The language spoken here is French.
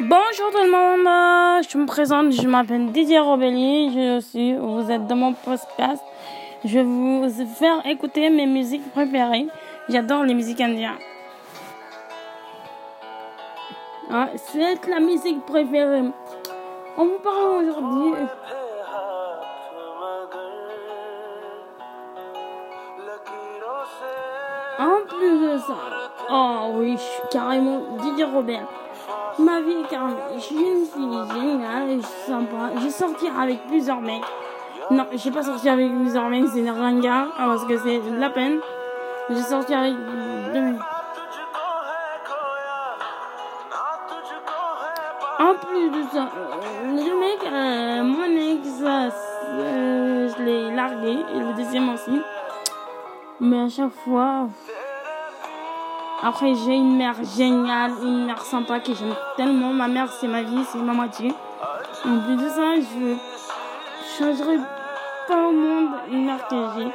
Bonjour tout le monde, je me présente, je m'appelle Didier Robelli, je suis, vous êtes dans mon podcast. Je vais vous faire écouter mes musiques préférées. J'adore les musiques indiennes. Ah, c'est la musique préférée. On vous parle aujourd'hui. En plus de ça, oh oui, je suis carrément Didier Robert. Ma vie est carrément, je suis une fille géniale, sympa. J'ai sorti avec plusieurs mecs. Non, j'ai pas sorti avec plusieurs mecs, c'est un gars, parce que c'est de la peine. J'ai sorti avec deux mecs. En plus de ça, le mec, euh, mon ex, euh, je l'ai largué, et le deuxième aussi. Mais à chaque fois, après j'ai une mère géniale, une mère sympa que j'aime tellement. Ma mère c'est ma vie, c'est ma moitié. En plus de ça, je changerai pas au monde une mère que j'ai.